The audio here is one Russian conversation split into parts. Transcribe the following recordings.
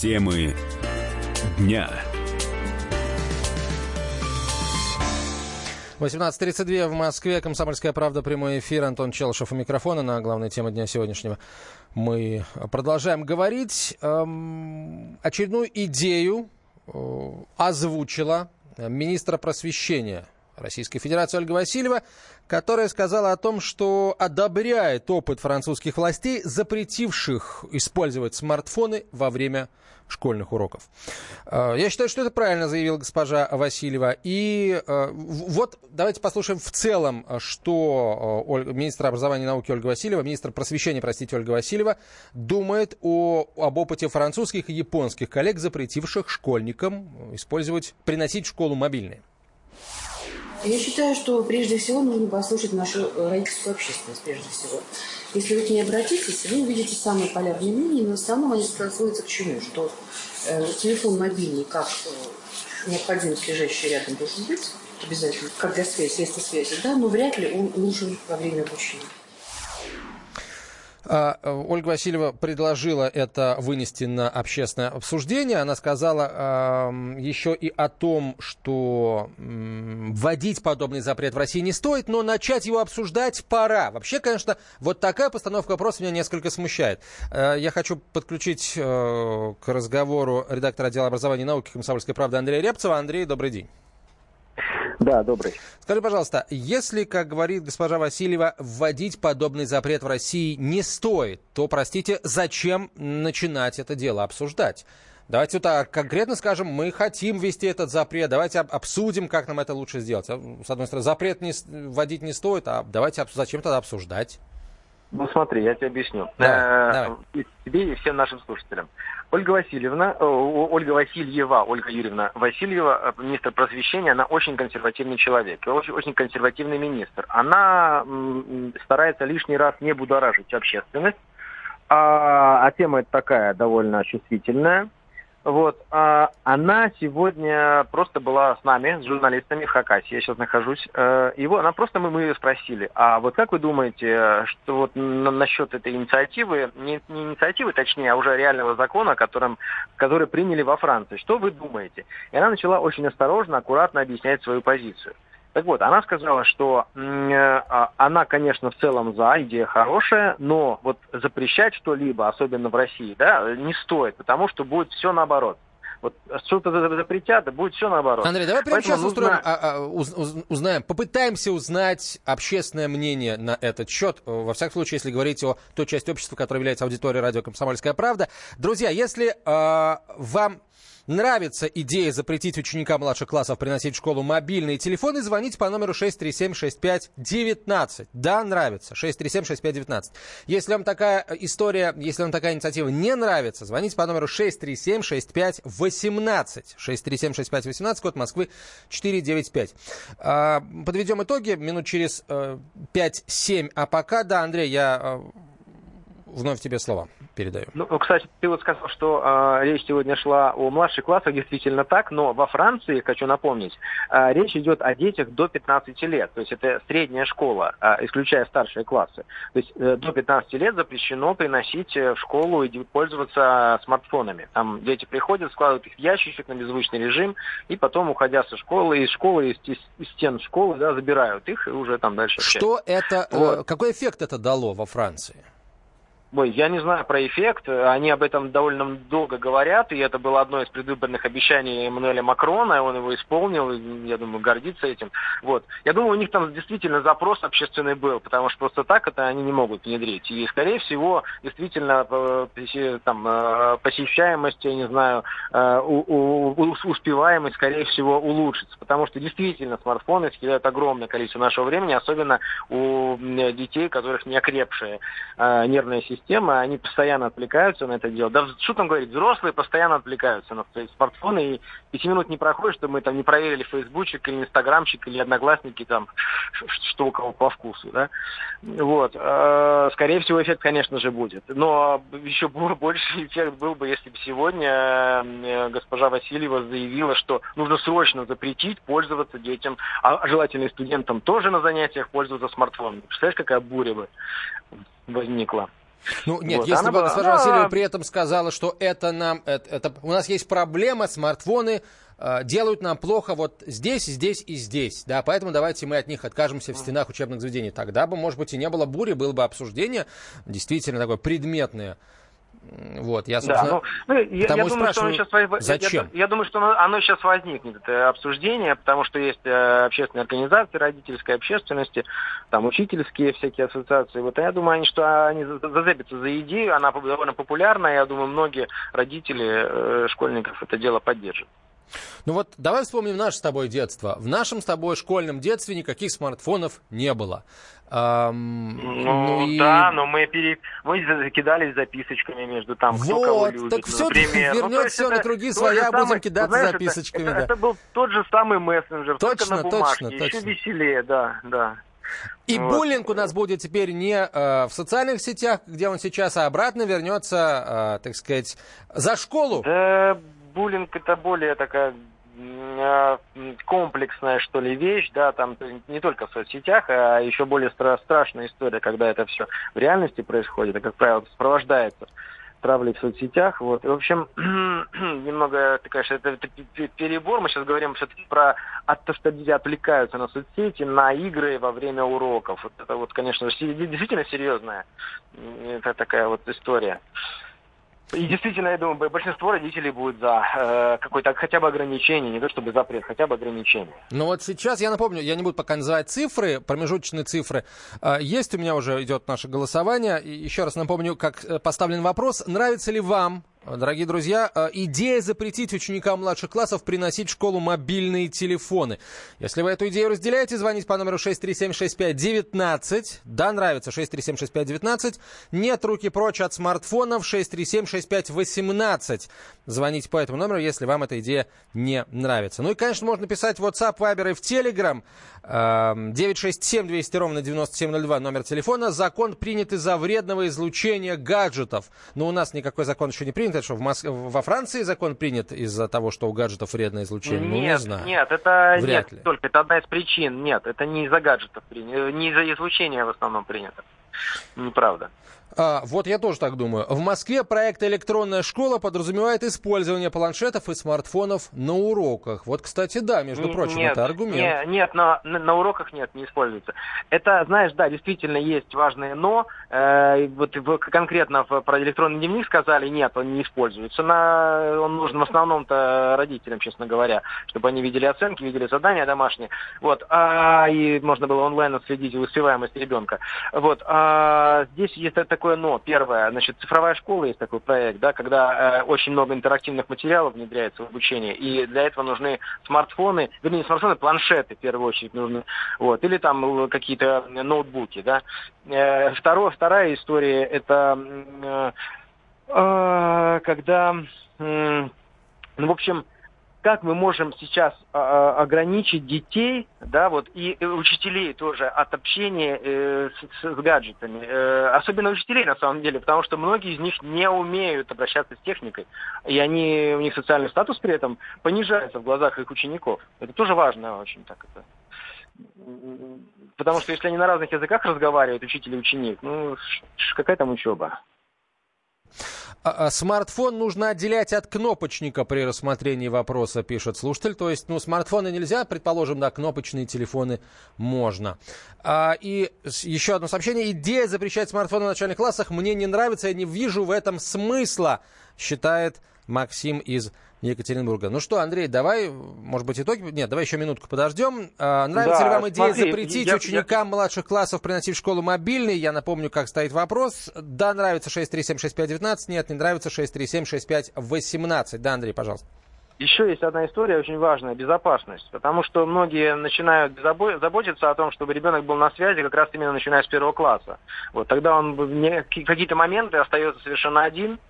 Темы дня. 18.32 в Москве. Комсомольская правда. Прямой эфир. Антон Челышев у микрофона. На главной теме дня сегодняшнего мы продолжаем говорить. Эм, очередную идею э, озвучила министра просвещения Российской Федерации Ольга Васильева, которая сказала о том, что одобряет опыт французских властей, запретивших использовать смартфоны во время школьных уроков. Э, я считаю, что это правильно заявила госпожа Васильева. И э, вот давайте послушаем в целом, что э, министр образования и науки Ольга Васильева, министр просвещения, простите, Ольга Васильева, думает о, об опыте французских и японских коллег, запретивших школьникам использовать, приносить в школу мобильные. Я считаю, что прежде всего нужно послушать нашу родительскую общественность, прежде всего. Если вы к ней обратитесь, вы увидите самые полярные мнения, но в основном они сводятся к чему? Что э, телефон мобильный, как э, необходимость лежащий рядом должен быть, обязательно, как для связи, средства связи, да, но вряд ли он нужен во время обучения. А, э, Ольга Васильева предложила это вынести на общественное обсуждение. Она сказала еще и о том, что вводить подобный запрет в России не стоит, но начать его обсуждать пора. Вообще, конечно, вот такая постановка вопроса меня несколько смущает. Э, я хочу подключить э, к разговору редактора отдела образования и науки Комсомольской правды Андрея Репцева. Андрей, добрый день. Да, добрый. Скажи, пожалуйста, если, как говорит госпожа Васильева, вводить подобный запрет в России не стоит, то, простите, зачем начинать это дело обсуждать? Давайте вот так конкретно скажем, мы хотим ввести этот запрет, давайте обсудим, как нам это лучше сделать. А, с одной стороны, запрет не, вводить не стоит, а давайте зачем тогда обсуждать? Ну смотри, я тебе объясню. Давай, э. Тебе и всем нашим слушателям. Ольга Васильевна, э, Ольга Васильева, Ольга Юрьевна Васильева, э, министр просвещения, она очень консервативный человек, очень, очень консервативный министр. Она старается лишний раз не будоражить общественность, а, а тема это такая довольно чувствительная. Вот, а, она сегодня просто была с нами, с журналистами в Хакасии, я сейчас нахожусь. Э, его, она просто мы, мы ее спросили, а вот как вы думаете, что вот на, насчет этой инициативы, не, не инициативы, точнее, а уже реального закона, которым, который приняли во Франции, что вы думаете? И она начала очень осторожно, аккуратно объяснять свою позицию. Так вот, она сказала, что э, а, она, конечно, в целом за, идея хорошая, но вот запрещать что-либо, особенно в России, да, не стоит, потому что будет все наоборот. Вот что-то запретят, да будет все наоборот. Андрей, давай прямо Поэтому сейчас нужно... устроим, а, а, уз, узнаем, попытаемся узнать общественное мнение на этот счет. Во всяком случае, если говорить о той части общества, которая является аудиторией радио «Комсомольская правда». Друзья, если э, вам нравится идея запретить ученикам младших классов приносить в школу мобильные телефоны, звоните по номеру 637-6519. Да, нравится. 637-6519. Если вам такая история, если вам такая инициатива не нравится, звоните по номеру 637-6518. 637-6518, код Москвы 495. А, подведем итоги минут через 5-7. А пока, да, Андрей, я а, вновь тебе слово передаю. Ну, кстати, ты вот сказал, что э, речь сегодня шла о младших классах, действительно так, но во Франции, хочу напомнить, э, речь идет о детях до 15 лет, то есть это средняя школа, э, исключая старшие классы. То есть э, до 15 лет запрещено приносить в школу и пользоваться смартфонами. Там дети приходят, складывают их в ящичек на беззвучный режим, и потом, уходя со школы, из школы, из, из, из стен школы, да, забирают их и уже там дальше. Что это, э, вот. э, какой эффект это дало во Франции? Ой, я не знаю про эффект. Они об этом довольно долго говорят, и это было одно из предвыборных обещаний Эммануэля Макрона, он его исполнил, я думаю, гордится этим. Вот. Я думаю, у них там действительно запрос общественный был, потому что просто так это они не могут внедрить. И, скорее всего, действительно, э, там, э, посещаемость, я не знаю, э, успеваемость, скорее всего, улучшится, потому что действительно смартфоны съедают огромное количество нашего времени, особенно у детей, у которых не окрепшая нервная система система, они постоянно отвлекаются на это дело. Да что там говорить, взрослые постоянно отвлекаются на свои смартфоны, и пяти минут не проходит, что мы там не проверили фейсбучик или инстаграмчик или одноклассники, там, что у кого по вкусу, да. Вот. Э, скорее всего, эффект, конечно же, будет. Но еще больше эффект был бы, если бы сегодня э, госпожа Васильева заявила, что нужно срочно запретить пользоваться детям, а желательно и студентам тоже на занятиях пользоваться смартфоном. Представляешь, какая буря бы возникла? Ну, нет, вот, если бы была... госпожа Васильева при этом сказала, что это нам, это, это, у нас есть проблема, смартфоны э, делают нам плохо вот здесь, здесь и здесь, да, поэтому давайте мы от них откажемся в стенах учебных заведений. Тогда бы, может быть, и не было бури, было бы обсуждение действительно такое предметное, вот, я, да, ну, ну, я, я думаю, что оно сейчас, зачем? Я, я думаю, что оно, оно сейчас возникнет, это обсуждение, потому что есть э, общественные организации родительской общественности, там учительские всякие ассоциации. Вот, я думаю, они, что они зацепятся за идею, она довольно популярна, я думаю, многие родители э, школьников это дело поддержат. Ну вот давай вспомним наше с тобой детство. В нашем с тобой школьном детстве никаких смартфонов не было. Эм, ну, ну и... да, но мы, пере... мы кидались записочками между там, вот, кто кого любит, так все например. вернет ну, все на круги своя, будем самый, кидаться знаешь, записочками. Это, да. это, это был тот же самый мессенджер, точно, только на бумажке, точно, еще точно. веселее, да, да. И вот. буллинг у нас будет теперь не э, в социальных сетях, где он сейчас, а обратно вернется, э, так сказать, за школу. Да, буллинг это более такая а, комплексная, что ли, вещь, да, там не только в соцсетях, а еще более стра- страшная история, когда это все в реальности происходит, и, как правило, сопровождается травлей в соцсетях. Вот. И, в общем, немного, ты, конечно, это, это перебор. Мы сейчас говорим все-таки про то, что дети отвлекаются на соцсети, на игры во время уроков. Вот это вот, конечно, действительно серьезная это такая вот история. И действительно, я думаю, большинство родителей будет за э, какое-то хотя бы ограничение, не то чтобы запрет, хотя бы ограничение. Ну вот сейчас, я напомню, я не буду пока называть цифры, промежуточные цифры. Э, есть у меня уже идет наше голосование. И еще раз напомню, как э, поставлен вопрос. Нравится ли вам Дорогие друзья, э, идея запретить ученикам младших классов приносить в школу мобильные телефоны. Если вы эту идею разделяете, звоните по номеру 6376519. Да, нравится 6376519. Нет, руки прочь от смартфонов 6376518. Звоните по этому номеру, если вам эта идея не нравится. Ну и, конечно, можно писать в WhatsApp, Viber и в Telegram. 967 эм, 200 ровно 9702 номер телефона. Закон принят из-за вредного излучения гаджетов. Но у нас никакой закон еще не принят это что, в Моск... во Франции закон принят из-за того, что у гаджетов вредное излучение? Нет, ну, не знаю. Нет, это Вряд нет, ли. только это одна из причин. Нет, это не из-за гаджетов принято, не из-за излучения в основном принято. Неправда. А, вот я тоже так думаю. В Москве проект «Электронная школа» подразумевает использование планшетов и смартфонов на уроках. Вот, кстати, да, между прочим, нет, это аргумент. Нет, нет на, на уроках нет, не используется. Это, знаешь, да, действительно есть важное «но». Э, вот вы конкретно про электронный дневник сказали, нет, он не используется. На, он нужен в основном-то родителям, честно говоря, чтобы они видели оценки, видели задания домашние. Вот, а, и можно было онлайн отследить успеваемость ребенка. Вот, а, здесь есть такое «но». Первое, значит, цифровая школа есть такой проект, да, когда э, очень много интерактивных материалов внедряется в обучение, и для этого нужны смартфоны, вернее, не смартфоны, планшеты в первую очередь нужны, вот, или там какие-то ноутбуки, да. Э, второе, вторая история, это э, э, когда, э, ну, в общем, как мы можем сейчас а, а, ограничить детей, да, вот, и учителей тоже от общения э, с, с гаджетами. Э, особенно учителей, на самом деле, потому что многие из них не умеют обращаться с техникой, и они, у них социальный статус при этом понижается в глазах их учеников. Это тоже важно очень так это. Потому что если они на разных языках разговаривают, учитель и ученик, ну, какая там учеба? А, а смартфон нужно отделять от кнопочника при рассмотрении вопроса, пишет слушатель. То есть, ну, смартфоны нельзя, предположим, да, кнопочные телефоны можно. А, и еще одно сообщение. Идея запрещать смартфоны в начальных классах мне не нравится, я не вижу в этом смысла, считает Максим из Екатеринбурга. Ну что, Андрей, давай, может быть, итоги? Нет, давай еще минутку подождем. А, нравится да, ли вам идея смотри, запретить я, ученикам я... младших классов приносить в школу мобильный? Я напомню, как стоит вопрос. Да, нравится 6376519, нет, не нравится 6376518. Да, Андрей, пожалуйста. Еще есть одна история очень важная – безопасность. Потому что многие начинают заботиться о том, чтобы ребенок был на связи как раз именно начиная с первого класса. Вот, тогда он в какие-то моменты остается совершенно один,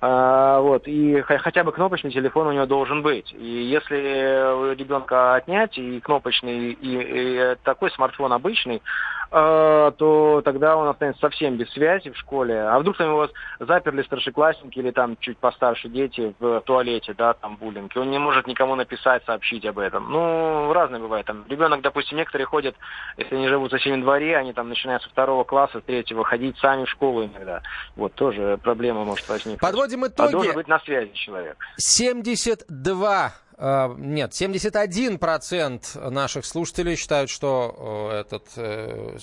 а, вот, и хотя бы кнопочный телефон у него должен быть. И если ребенка отнять и кнопочный, и, и такой смартфон обычный, то тогда он останется совсем без связи в школе. А вдруг там его заперли старшеклассники или там чуть постарше дети в туалете, да, там буллинг, и он не может никому написать, сообщить об этом. Ну, разное бывает. Там ребенок, допустим, некоторые ходят, если они живут в соседнем дворе, они там начинают со второго класса, с третьего ходить сами в школу иногда. Вот тоже проблема может возникнуть. Подводим итоги. А должен быть на связи человек. 72 а, нет, 71% наших слушателей считают, что э, этот, э,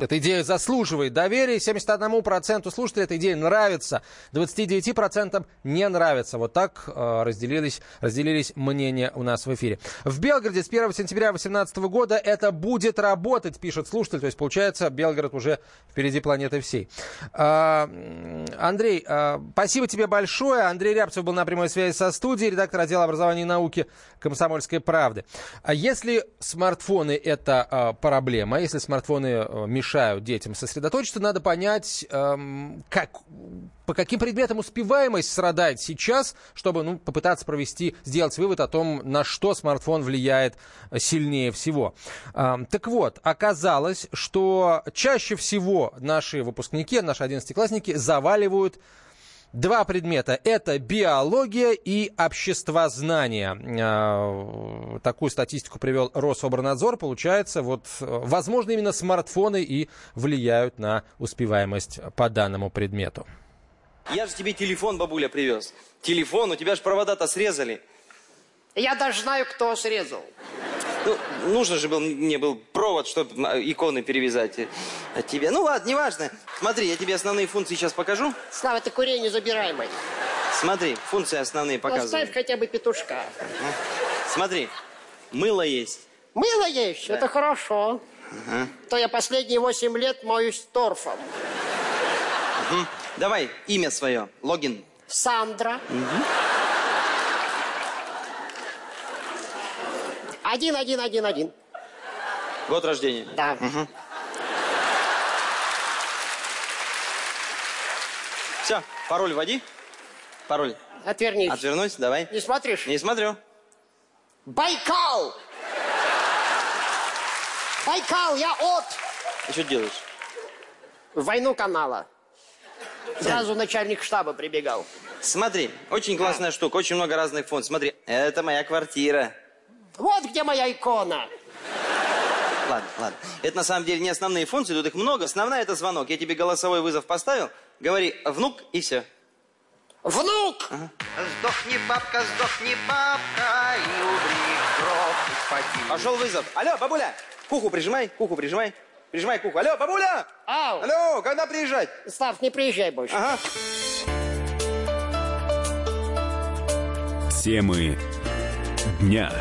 эта идея заслуживает доверия. 71% слушателей эта идея нравится. 29% не нравится. Вот так э, разделились, разделились мнения у нас в эфире. В Белгороде с 1 сентября 2018 года это будет работать, пишет слушатель. То есть, получается, Белгород уже впереди планеты всей. А, Андрей, спасибо тебе большое. Андрей Рябцев был на прямой связи со студией, редактор отдела образования и науки науки комсомольской правды. А если смартфоны это а, проблема, если смартфоны а, мешают детям сосредоточиться, надо понять, а, как, по каким предметам успеваемость страдает сейчас, чтобы ну, попытаться провести, сделать вывод о том, на что смартфон влияет сильнее всего. А, так вот, оказалось, что чаще всего наши выпускники, наши одиннадцатиклассники заваливают Два предмета – это биология и обществознание. А, такую статистику привел Рособорнадзор. Получается, вот, возможно, именно смартфоны и влияют на успеваемость по данному предмету. Я же тебе телефон, бабуля, привез. Телефон, у тебя же провода-то срезали. Я даже знаю, кто срезал. Ну, нужно же был, мне был провод, чтобы иконы перевязать от тебя. Ну ладно, неважно. Смотри, я тебе основные функции сейчас покажу. Слава, ты курение забираемый. Смотри, функции основные показываю. Оставь хотя бы петушка. Смотри, мыло есть. Мыло есть? Да. Это хорошо. Ага. То я последние восемь лет моюсь торфом. Угу. Давай, имя свое, логин. Сандра. Угу. Один, один, один, один. Год рождения? Да. Угу. Все, пароль вводи. Пароль. Отвернись. Отвернусь, давай. Не смотришь? Не смотрю. Байкал! Байкал, я от! Ты что делаешь? Войну канала. Сразу начальник штаба прибегал. Смотри, очень классная штука, очень много разных фонд. Смотри, это моя квартира. Вот где моя икона. Ладно, ладно. Это на самом деле не основные функции, тут их много. Основная это звонок. Я тебе голосовой вызов поставил. Говори внук и все. Внук! Ага. Сдохни, бабка, сдохни, бабка, и умри, гроб, Пошел вызов. Алло, бабуля, куху прижимай, куху прижимай. Прижимай куху. Алло, бабуля! Ау! Алло, когда приезжать? Слав, не приезжай больше. Ага. Темы дня.